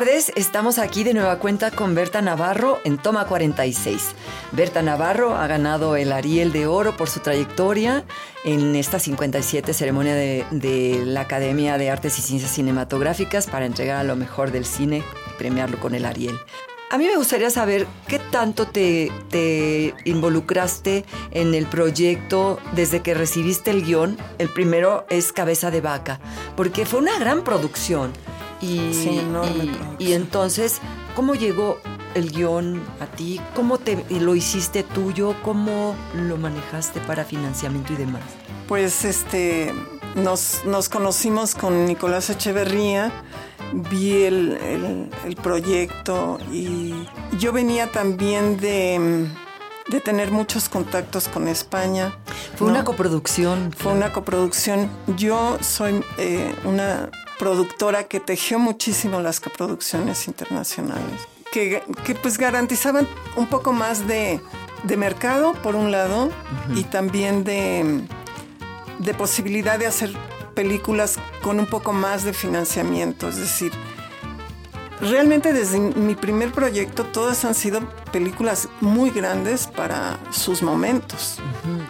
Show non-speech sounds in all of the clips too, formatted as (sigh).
Tardes, estamos aquí de nueva cuenta con Berta Navarro en Toma 46. Berta Navarro ha ganado el Ariel de Oro por su trayectoria en esta 57 ceremonia de, la Academia de Artes y Ciencias Cinematográficas para entregar a lo mejor del cine y premiarlo con el Ariel. A mí me gustaría saber qué tanto te, te, involucraste en el proyecto desde que recibiste el guion. El primero es Cabeza de Vaca, porque fue una gran producción. Y, Sí, enorme y- entonces, ¿cómo llegó el guion a ti? ¿Cómo te, lo hiciste tuyo? ¿Cómo lo manejaste para financiamiento y demás? Pues este, nos, nos conocimos con Nicolás Echeverría, vi el, el- el proyecto y yo venía también de, de tener muchos contactos con España. Fue ¿no? una coproducción. Fue una coproducción. Yo soy eh, una productora que tejió muchísimo las coproducciones internacionales, que, que pues garantizaban un poco más de, de mercado, por un lado, y también de, de posibilidad de hacer películas con un poco más de financiamiento. Es decir, realmente desde mi primer proyecto todas han sido películas muy grandes para sus momentos,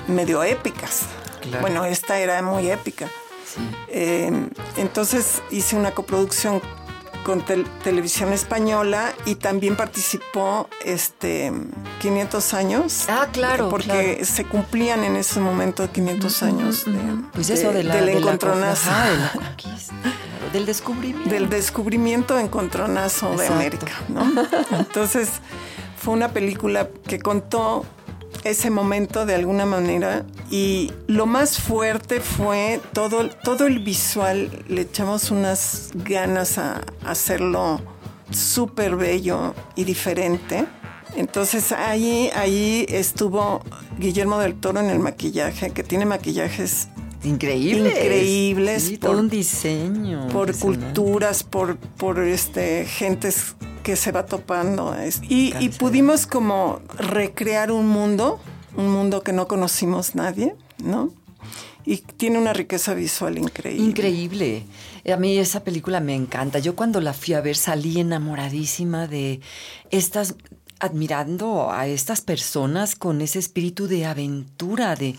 medio épicas. Claro. Bueno, esta era muy épica. Eh, entonces hice una coproducción con tel- televisión española y también participó este 500 años. Ah, claro, Porque claro. se cumplían en ese momento 500 años de, Pues eso de la, del de encontronazo. ajá, de la (laughs) conquista, claro, del descubrimiento. del descubrimiento encontronazo de. América, ¿no? (laughs) Entonces fue una película que contó ese momento de alguna manera y lo más fuerte fue todo, todo el visual, le echamos unas ganas a hacerlo súper bello y diferente. Entonces ahí, ahí estuvo Guillermo del Toro en el maquillaje, que tiene maquillajes Increíbles. Increíbles Sí, por- todo un diseño. por culturas, por, por este, gentes que se va topando. Y, pudimos como recrear un mundo, un mundo que no conocimos nadie, ¿no? Y tiene una riqueza visual increíble. Increíble. A mí esa película me encanta. Yo cuando la fui a ver salí enamoradísima de estas admirando a estas personas con ese espíritu de aventura, de,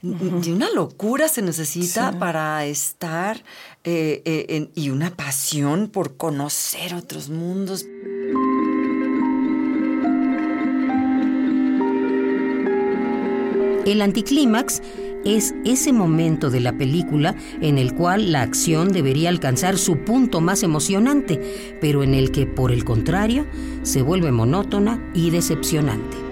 de una locura se necesita para estar eh, eh, y una pasión por conocer otros mundos. El anticlímax es ese momento de la película en el cual la acción debería alcanzar su punto más emocionante, pero en el que, por el contrario, se vuelve monótona y decepcionante.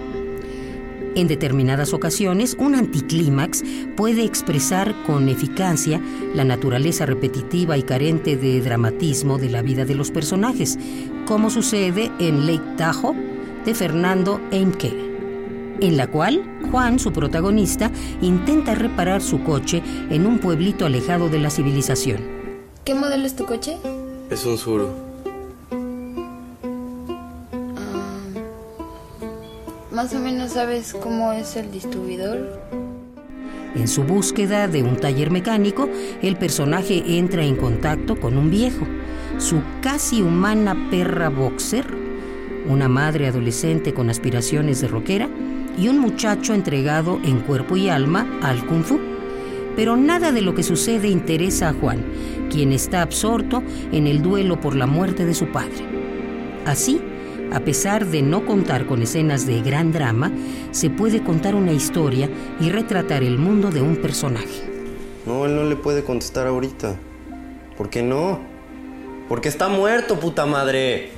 En determinadas ocasiones, un anticlímax puede expresar con eficacia la naturaleza repetitiva y carente de dramatismo de la vida de los personajes, como sucede en Lake Tahoe de Fernando Eimke en la cual Juan, su protagonista, intenta reparar su coche en un pueblito alejado de la civilización. ¿Qué modelo es tu coche? Es un suru. Más o menos sabes cómo es el distribuidor. En su búsqueda de un taller mecánico, el personaje entra en contacto con un viejo, su casi humana perra boxer, una madre adolescente con aspiraciones de rockera y un muchacho entregado en cuerpo y alma al kung fu. Pero nada de lo que sucede interesa a Juan, quien está absorto en el duelo por la muerte de su padre. Así, A pesar de no contar con escenas de gran drama, se puede contar una historia y retratar el mundo de un personaje. No, él no le puede contestar ahorita. ¿Por qué no? Porque está muerto, puta madre.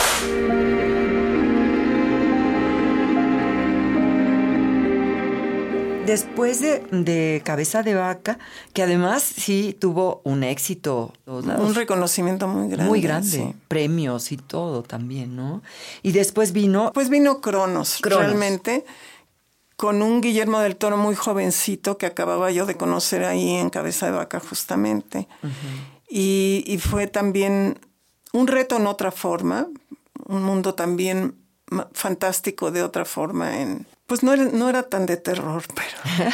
Después de, de Cabeza de Vaca, que además sí tuvo un éxito. Un reconocimiento muy grande. Muy grande. sí. Premios y todo también, ¿no? Y después vino. Pues vino Cronos, Cronos. realmente, con un Guillermo del Toro muy jovencito que acababa yo de conocer ahí en Cabeza de Vaca justamente. y, y fue también un reto en otra forma, un mundo también fantástico de otra forma en... Pues no era, no era tan de terror, pero... (laughs)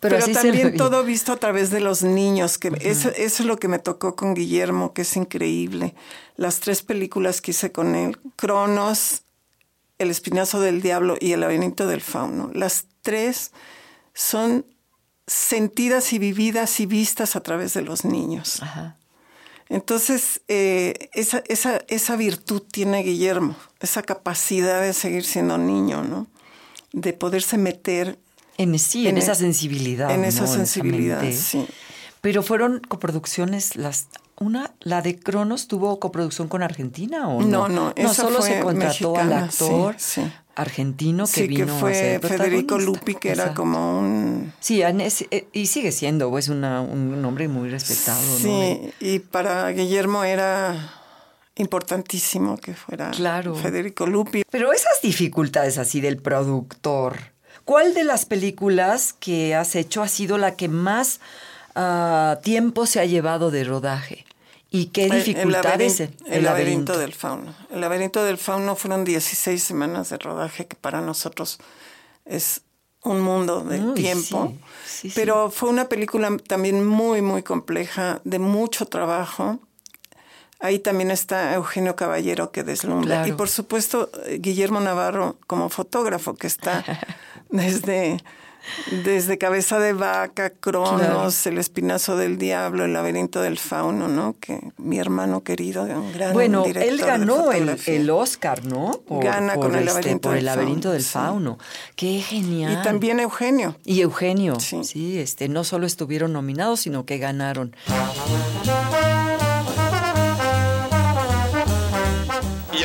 Pero también todo visto a través de los niños, que eso, eso es lo que me tocó con Guillermo, que es increíble. Las tres películas que hice con él, Cronos, El Espinazo del Diablo y El Laberinto del Fauno, las tres son sentidas y vividas y vistas a través de los niños. Ajá. Entonces, eh, esa, esa, esa virtud tiene Guillermo, esa capacidad de seguir siendo niño, ¿no? De poderse meter En, sí, en, En esa e- sensibilidad. en esa ¿no? sensibilidad, sí. Pero fueron coproducciones las. Una, la de Cronos tuvo coproducción con Argentina o no? No, no, esa solo se contrató al actor sí, sí. argentino que sí, vino que a fue ser Federico. Lupi, que era Exacto. como un... Sí, eh, y sigue siendo, pues, una, un hombre muy respetado, ¿no? Sí, y para Guillermo era importantísimo que fuera Claro. Federico Lupi. Pero esas dificultades así del productor, ¿cuál de las películas que has hecho ha sido la que más ah, tiempo se ha llevado de rodaje? ¿Y qué El- el dificultades? laberin- El, laberinto del fauno. El laberinto del fauno fueron 16 semanas de rodaje, que para nosotros es un mundo de Uy, tiempo. sí, sí, sí. Pero fue una película también muy, muy compleja, de mucho trabajo. Ahí también está Eugenio Caballero que deslumbra. Claro. Y por supuesto Guillermo Navarro como fotógrafo que está (laughs) desde, desde Cabeza de Vaca, Cronos, El Espinazo del Diablo, El Laberinto del Fauno, ¿no? Que mi hermano querido, un gran Bueno, director él de ganó el, el Oscar, ¿no? Gana con El Laberinto por del el laberinto Fauno, del sí. fauno. Qué genial. Y también Eugenio. Y Eugenio, sí. Sí. este, no solo estuvieron nominados, sino que ganaron.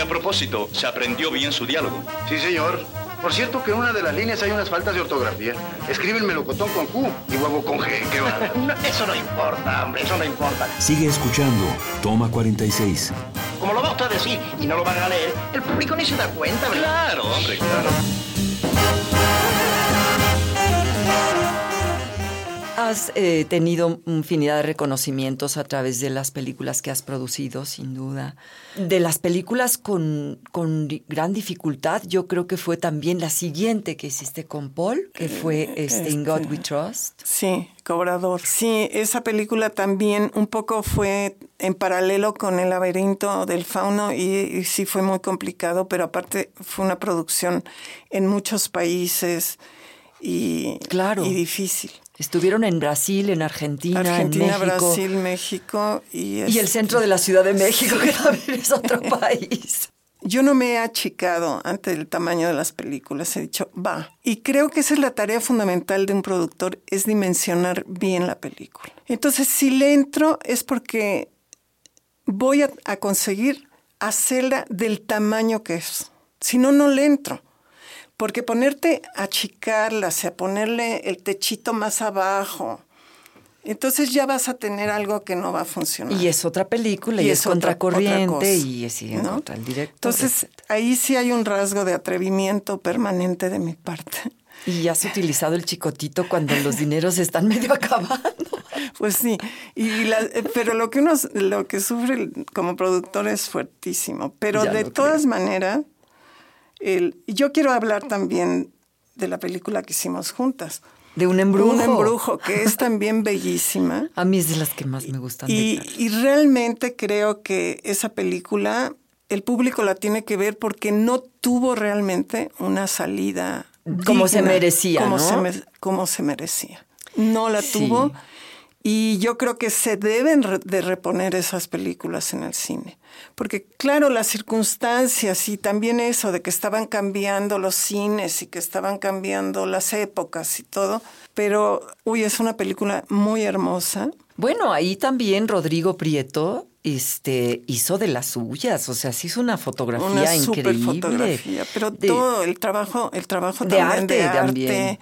A propósito, ¿se aprendió bien su diálogo? Sí, señor. Por cierto que en una de las líneas hay unas faltas de ortografía. Escriben melocotón con Q y huevo con G. ¿Qué va? (laughs) No, eso no importa, hombre, eso no importa. Sigue escuchando. Toma 46. Como lo va usted a decir y no lo van a leer, el público ni se da cuenta, ¿verdad? Claro, hombre, claro. Has eh, tenido infinidad de reconocimientos a través de las películas que has producido, sin duda. De las películas con, gran dificultad, yo creo que fue también la siguiente que hiciste con Paul, que fue este, In God We Trust. Sí, Cobrador. Sí, esa película también un poco fue en paralelo con El laberinto del fauno y, y sí fue muy complicado, pero aparte fue una producción en muchos países y, Claro. y difícil. Estuvieron en Brasil, en Argentina, Argentina, en México. Brasil, México y, Y el este, centro de la Ciudad de México, que también es otro (laughs) país. Yo no me he achicado ante el tamaño de las películas, he dicho, va. Y creo que esa es la tarea fundamental de un productor, es dimensionar bien la película. Entonces, si le entro es porque voy a, a conseguir hacerla del tamaño que es. Si no, no le entro. Porque ponerte a achicarla, o sea, ponerle el techito más abajo, entonces ya vas a tener algo que no va a funcionar. Y es otra película, y, Y es, contracorriente, otra cosa, y es y ¿no? otra el director. Entonces, ahí sí hay un rasgo de atrevimiento permanente de mi parte. Y has utilizado el chicotito cuando los dineros están medio acabando. (laughs) Pues sí, y la- pero lo que uno, lo que sufre como productor es fuertísimo. Pero Ya de todas maneras, el, yo quiero hablar también de la película que hicimos juntas. De un embrujo. Un embrujo, que es también bellísima. (laughs) A mí es de las que más me gustan. Y, realmente creo que esa película, el público la tiene que ver porque no tuvo realmente una salida. Como se merecía, como ¿no? Se me- como se merecía. No la Sí. tuvo. Y yo creo que se deben de reponer esas películas en el cine. Porque claro, las circunstancias y también eso de que estaban cambiando los cines y que estaban cambiando las épocas y todo. Pero, uy, es una película muy hermosa. Bueno, ahí también Rodrigo Prieto este, hizo de las suyas, o sea, sí hizo una fotografía una increíble. fotografía, pero todo el trabajo, el trabajo de también arte, de arte. También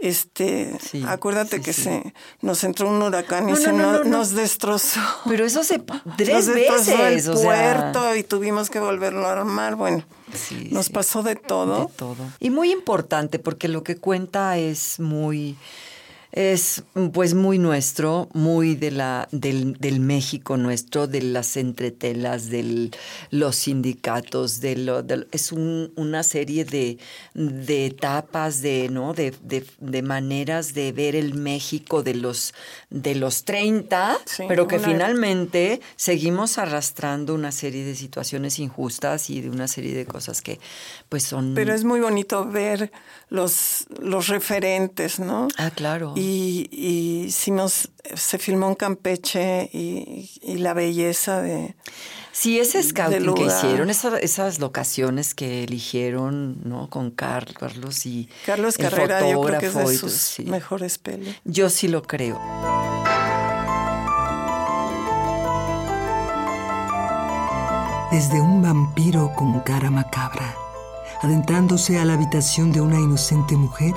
este, acuérdate que se nos entró un huracán y se nos destrozó. Pero eso se (laughs) tres nos veces, el puerto y tuvimos que volverlo a armar. Bueno, nos pasó de todo. De todo. Y muy importante porque lo que cuenta es muy es pues muy nuestro, muy de la, del, del México nuestro, de las entretelas, de los sindicatos, de lo, es una serie de, de etapas, de, ¿no? De, de, maneras de ver el México de los, de los 30, pero que finalmente seguimos arrastrando una serie de situaciones injustas y de una serie de cosas que pues son... Pero es muy bonito ver los, los referentes, ¿no? Ah, claro. Y, y nos, se filmó en Campeche y, y la belleza de... Sí, ese scouting que hicieron, esas locaciones que eligieron, ¿no? Con Carlos y Carlos Carrera, yo creo que es de sus mejores pelis. Yo sí lo creo. Desde un vampiro con cara macabra adentrándose a la habitación de una inocente mujer,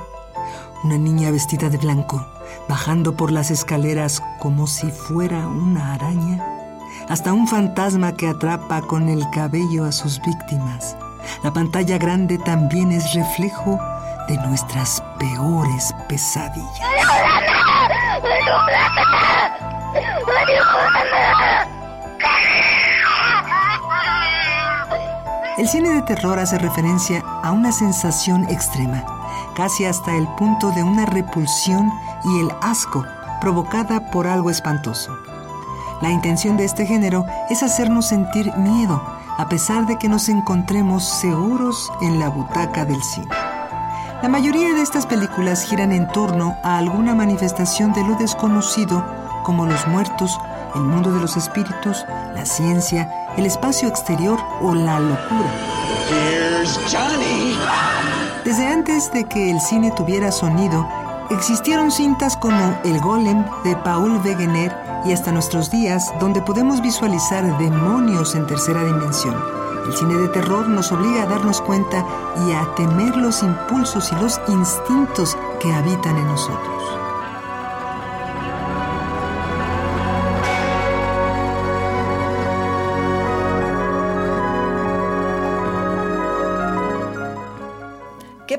una niña vestida de blanco, bajando por las escaleras como si fuera una araña, hasta un fantasma que atrapa con el cabello a sus víctimas. La pantalla grande también es reflejo de nuestras peores pesadillas. El cine de terror hace referencia a una sensación extrema, casi hasta el punto de una repulsión y el asco provocada por algo espantoso. La intención de este género es hacernos sentir miedo, a pesar de que nos encontremos seguros en la butaca del cine. La mayoría de estas películas giran en torno a alguna manifestación de lo desconocido, como los muertos, el mundo de los espíritus, la ciencia, el espacio exterior o la locura. Desde antes de que el cine tuviera sonido, existieron cintas como El Golem de Paul Wegener y hasta nuestros días donde podemos visualizar demonios en tercera dimensión. El cine de terror nos obliga a darnos cuenta y a temer los impulsos y los instintos que habitan en nosotros.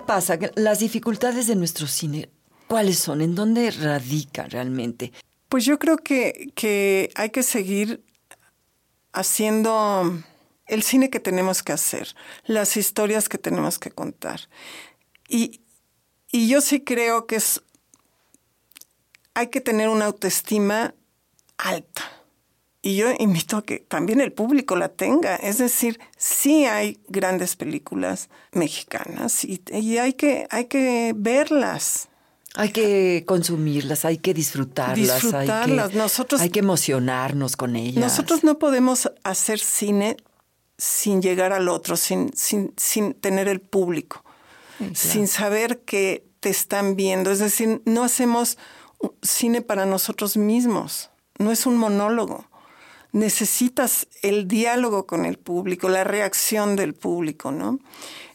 Pasa? Las dificultades de nuestro cine, ¿cuáles son? ¿En dónde radica realmente? Pues yo creo que, que hay que seguir haciendo el cine que tenemos que hacer, las historias que tenemos que contar. Y, y yo sí creo que es, hay que tener una autoestima alta y yo invito a que también el público la tenga. Es decir, sí hay grandes películas mexicanas y, hay, que, hay que verlas. Hay que consumirlas, hay que disfrutarlas, disfrutarlas. Hay, que, nosotros, hay que emocionarnos con ellas. Nosotros no podemos hacer cine sin llegar al otro, sin, sin, sin tener el público, sin saber que te están viendo. Es decir, no hacemos cine para nosotros mismos, no es un monólogo necesitas el diálogo con el público, la reacción del público, ¿no?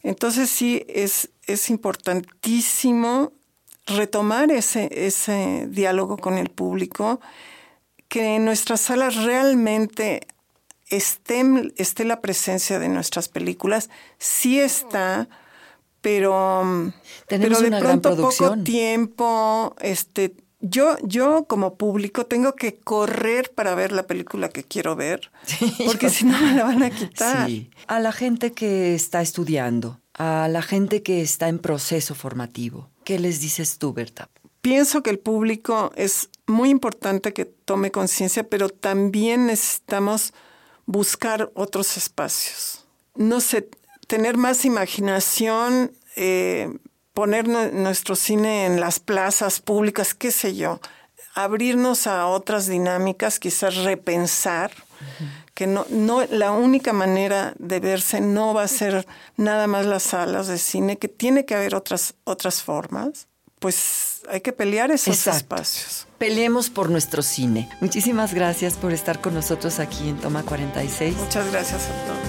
Entonces sí, es, es importantísimo retomar ese, ese diálogo con el público, que en nuestras salas realmente esté, esté la presencia de nuestras películas, sí está, pero, pero de pronto poco tiempo, este, yo, yo como público tengo que correr para ver la película que quiero ver, (laughs) porque si no me la van a quitar. A la gente que está estudiando, a la gente que está en proceso formativo, ¿qué les dices tú, Berta? Pienso que el público es muy importante que tome conciencia, pero también necesitamos buscar otros espacios. No sé, tener más imaginación, eh, poner nuestro cine en las plazas públicas, qué sé yo. abrirnos a otras dinámicas, quizás repensar que no, no, la única manera de verse no va a ser nada más las salas de cine, que tiene que haber otras, otras formas, pues hay que pelear esos Exacto. espacios. Peleemos por nuestro cine. Muchísimas gracias por estar con nosotros aquí en Toma 46. Muchas gracias a todos.